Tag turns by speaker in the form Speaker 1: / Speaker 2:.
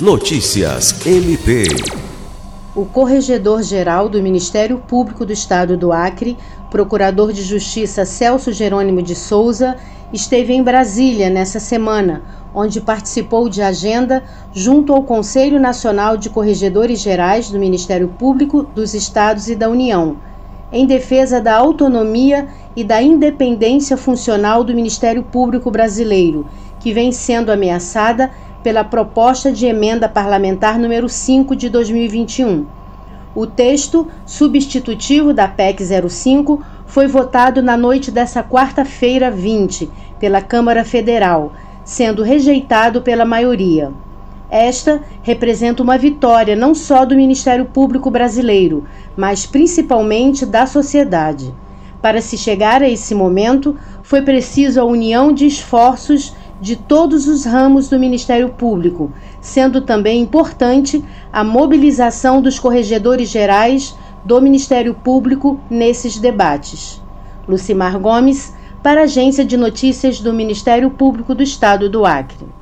Speaker 1: Notícias MP.
Speaker 2: O Corregedor-Geral do Ministério Público do Estado do Acre, Procurador de Justiça Celso Jerônimo de Souza, esteve em Brasília nessa semana, onde participou de agenda junto ao Conselho Nacional de Corregedores Gerais do Ministério Público dos Estados e da União, em defesa da autonomia e da independência funcional do Ministério Público Brasileiro, que vem sendo ameaçada pela proposta de emenda parlamentar número 5 de 2021. O texto substitutivo da PEC 05 foi votado na noite dessa quarta-feira 20 pela Câmara Federal, sendo rejeitado pela maioria. Esta representa uma vitória não só do Ministério Público brasileiro, mas principalmente da sociedade. Para se chegar a esse momento, foi preciso a união de esforços de todos os ramos do Ministério Público, sendo também importante a mobilização dos corregedores gerais do Ministério Público nesses debates. Lucimar Gomes, para a Agência de Notícias do Ministério Público do Estado do Acre.